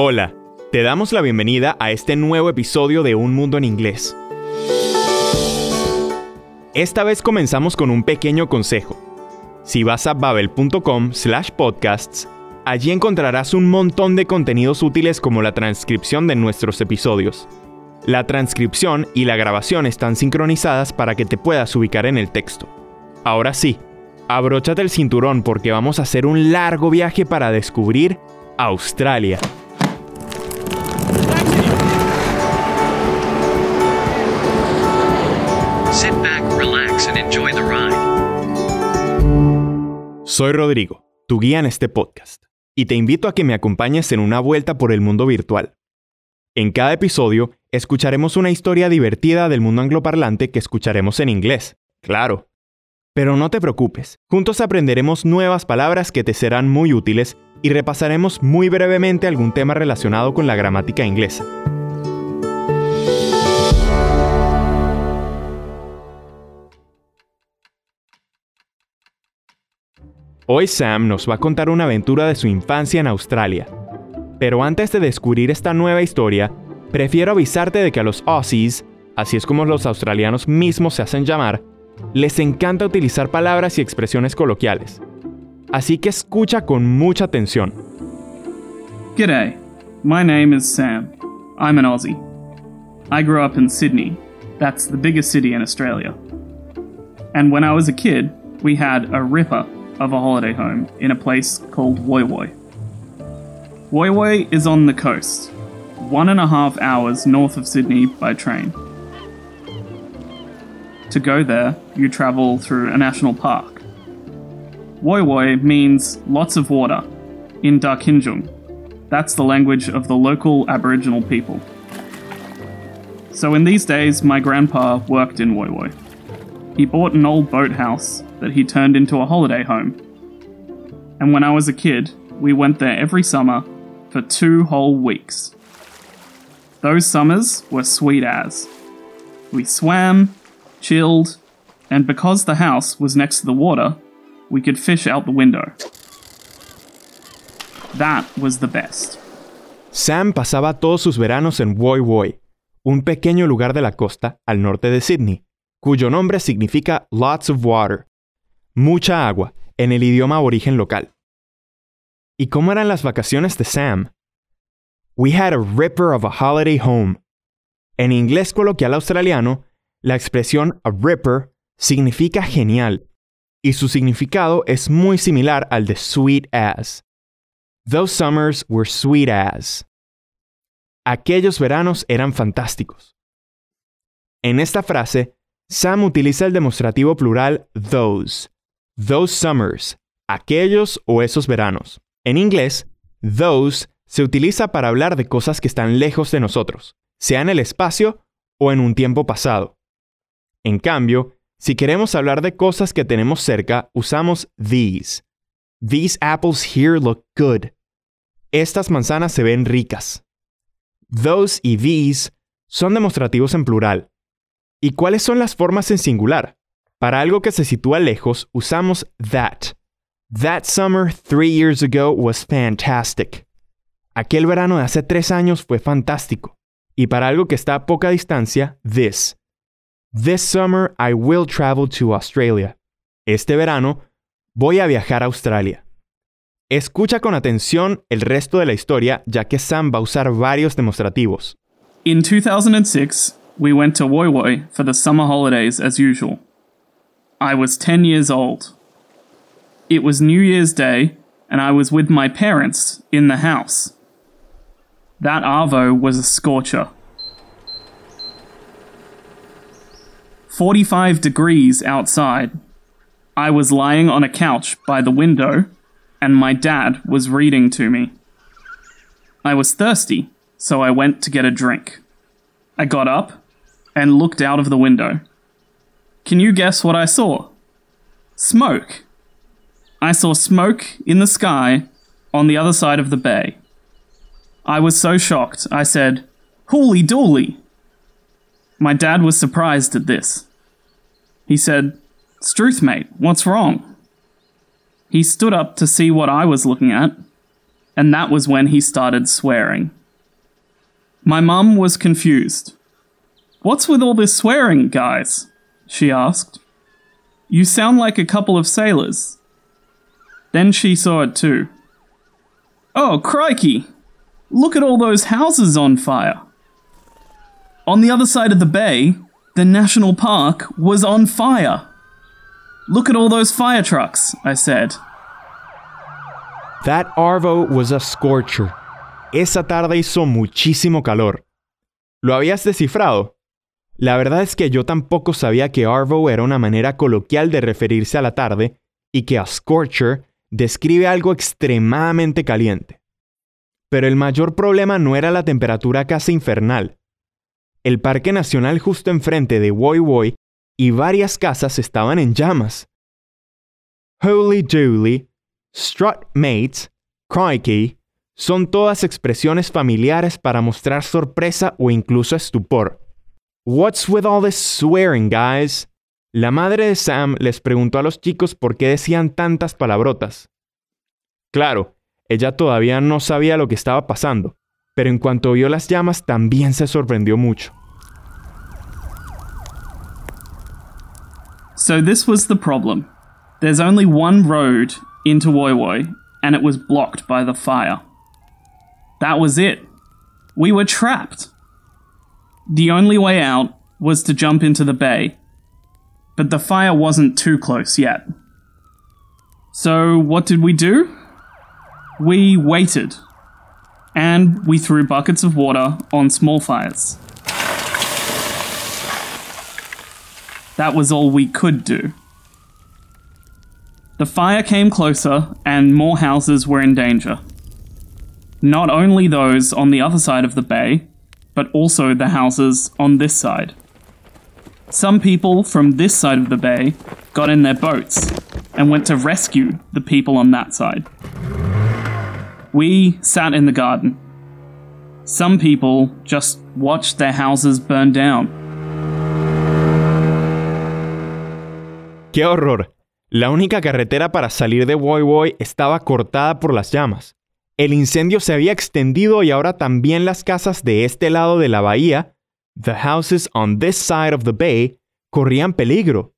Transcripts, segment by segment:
Hola, te damos la bienvenida a este nuevo episodio de Un Mundo en Inglés. Esta vez comenzamos con un pequeño consejo. Si vas a babel.com slash podcasts, allí encontrarás un montón de contenidos útiles como la transcripción de nuestros episodios. La transcripción y la grabación están sincronizadas para que te puedas ubicar en el texto. Ahora sí, abróchate el cinturón porque vamos a hacer un largo viaje para descubrir Australia. Sit back, relax, and enjoy the ride. Soy Rodrigo, tu guía en este podcast, y te invito a que me acompañes en una vuelta por el mundo virtual. En cada episodio escucharemos una historia divertida del mundo angloparlante que escucharemos en inglés, claro. Pero no te preocupes, juntos aprenderemos nuevas palabras que te serán muy útiles y repasaremos muy brevemente algún tema relacionado con la gramática inglesa. Hoy Sam nos va a contar una aventura de su infancia en Australia. Pero antes de descubrir esta nueva historia, prefiero avisarte de que a los Aussies, así es como los australianos mismos se hacen llamar, les encanta utilizar palabras y expresiones coloquiales. Así que escucha con mucha atención. G'day, my name is Sam. I'm an Aussie. I grew up in Sydney. That's the biggest city in Australia. And when I was a kid, we had a ripper of a holiday home in a place called Woy Woy. Woy Woy is on the coast, one and a half hours north of Sydney by train. To go there, you travel through a national park. Woy Woy means lots of water in Darkinjung. That's the language of the local Aboriginal people. So in these days, my grandpa worked in Woy Woy. He bought an old boathouse that he turned into a holiday home. And when I was a kid, we went there every summer for two whole weeks. Those summers were sweet as. We swam, chilled, and because the house was next to the water, we could fish out the window. That was the best. Sam pasaba todos sus veranos en Woy Woy, un pequeño lugar de la costa al norte de Sydney, cuyo nombre significa lots of water, mucha agua, en el idioma aborigen local. ¿Y cómo eran las vacaciones de Sam? We had a ripper of a holiday home. En inglés coloquial australiano, la expresión a ripper significa genial, y su significado es muy similar al de sweet as. Those summers were sweet as. Aquellos veranos eran fantásticos. En esta frase, Sam utiliza el demostrativo plural those. Those summers, aquellos o esos veranos. En inglés, those se utiliza para hablar de cosas que están lejos de nosotros, sea en el espacio o en un tiempo pasado. En cambio, si queremos hablar de cosas que tenemos cerca, usamos these. These apples here look good. Estas manzanas se ven ricas. Those y these son demostrativos en plural. ¿Y cuáles son las formas en singular? Para algo que se sitúa lejos, usamos that. That summer three years ago was fantastic. Aquel verano de hace tres años fue fantástico. Y para algo que está a poca distancia, this. This summer I will travel to Australia. Este verano voy a viajar a Australia. Escucha con atención el resto de la historia ya que Sam va a usar varios demostrativos. In 2006, we went to Woy Woy for the summer holidays as usual. I was 10 years old. It was New Year's Day, and I was with my parents in the house. That Arvo was a scorcher. 45 degrees outside. I was lying on a couch by the window, and my dad was reading to me. I was thirsty, so I went to get a drink. I got up and looked out of the window. Can you guess what I saw? Smoke. I saw smoke in the sky on the other side of the bay. I was so shocked, I said, Holy dooly! My dad was surprised at this. He said, Struth, mate, what's wrong? He stood up to see what I was looking at, and that was when he started swearing. My mum was confused. What's with all this swearing, guys? she asked. You sound like a couple of sailors. Then she saw it too. Oh, crikey! Look at all those houses on fire. On the other side of the bay, the national park was on fire. Look at all those fire trucks, I said. That Arvo was a scorcher. Esa tarde hizo muchísimo calor. ¿Lo habías descifrado? La verdad es que yo tampoco sabía que Arvo era una manera coloquial de referirse a la tarde y que a scorcher describe algo extremadamente caliente. Pero el mayor problema no era la temperatura casi infernal. El Parque Nacional justo enfrente de Woy Woy y varias casas estaban en llamas. Holy Dooley, Strut Mates, Crikey, son todas expresiones familiares para mostrar sorpresa o incluso estupor. What's with all this swearing, guys? La madre de Sam les preguntó a los chicos por qué decían tantas palabrotas. Claro, ella todavía no sabía lo que estaba pasando, pero en cuanto vio las llamas también se sorprendió mucho. So this was the problem. There's only one road into Woy Woy, and it was blocked by the fire. That was it. We were trapped. The only way out was to jump into the bay, but the fire wasn't too close yet. So, what did we do? We waited, and we threw buckets of water on small fires. That was all we could do. The fire came closer, and more houses were in danger. Not only those on the other side of the bay, but also the houses on this side. Some people from this side of the bay got in their boats and went to rescue the people on that side. We sat in the garden. Some people just watched their houses burn down. ¡Qué horror! La única carretera para salir de Woy Woy estaba cortada por las llamas. El incendio se había extendido y ahora también las casas de este lado de la bahía, the houses on this side of the bay, corrían peligro.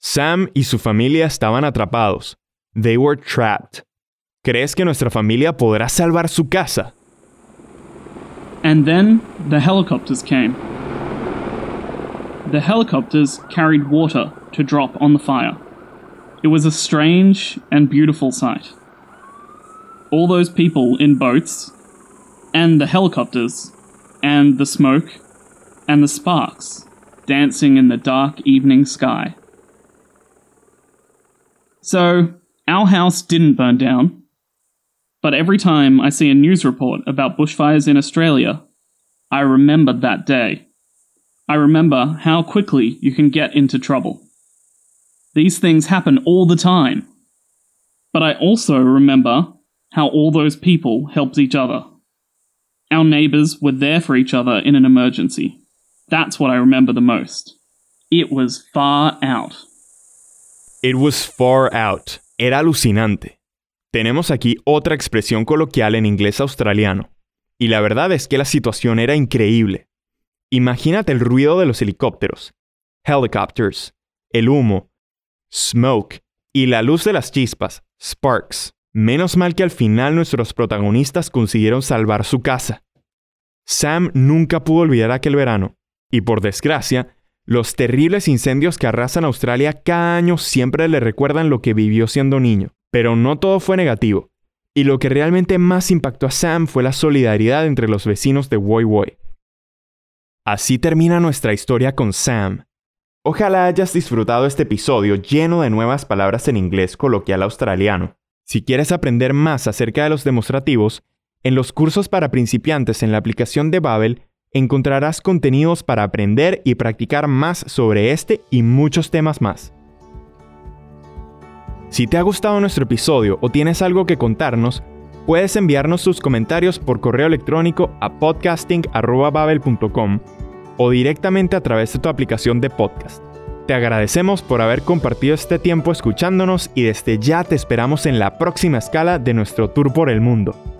Sam y su familia estaban atrapados. They were trapped. ¿Crees que nuestra familia podrá salvar su casa? And then the helicopters came. The helicopters carried water to drop on the fire. It was a strange and beautiful sight. All those people in boats, and the helicopters, and the smoke, and the sparks dancing in the dark evening sky. So, our house didn't burn down, but every time I see a news report about bushfires in Australia, I remember that day. I remember how quickly you can get into trouble. These things happen all the time. But I also remember how all those people helped each other. Our neighbours were there for each other in an emergency. That's what I remember the most. It was far out. It was far out. Era alucinante. Tenemos aquí otra expresión coloquial en inglés australiano. Y la verdad es que la situación era increíble. Imagínate el ruido de los helicópteros, helicopters, el humo, smoke y la luz de las chispas, sparks. Menos mal que al final nuestros protagonistas consiguieron salvar su casa. Sam nunca pudo olvidar aquel verano, y por desgracia, los terribles incendios que arrasan Australia cada año siempre le recuerdan lo que vivió siendo niño. Pero no todo fue negativo, y lo que realmente más impactó a Sam fue la solidaridad entre los vecinos de Woy Woy. Así termina nuestra historia con Sam. Ojalá hayas disfrutado este episodio lleno de nuevas palabras en inglés coloquial australiano. Si quieres aprender más acerca de los demostrativos, en los cursos para principiantes en la aplicación de Babel encontrarás contenidos para aprender y practicar más sobre este y muchos temas más. Si te ha gustado nuestro episodio o tienes algo que contarnos, puedes enviarnos tus comentarios por correo electrónico a podcasting.babel.com o directamente a través de tu aplicación de podcast. Te agradecemos por haber compartido este tiempo escuchándonos y desde ya te esperamos en la próxima escala de nuestro tour por el mundo.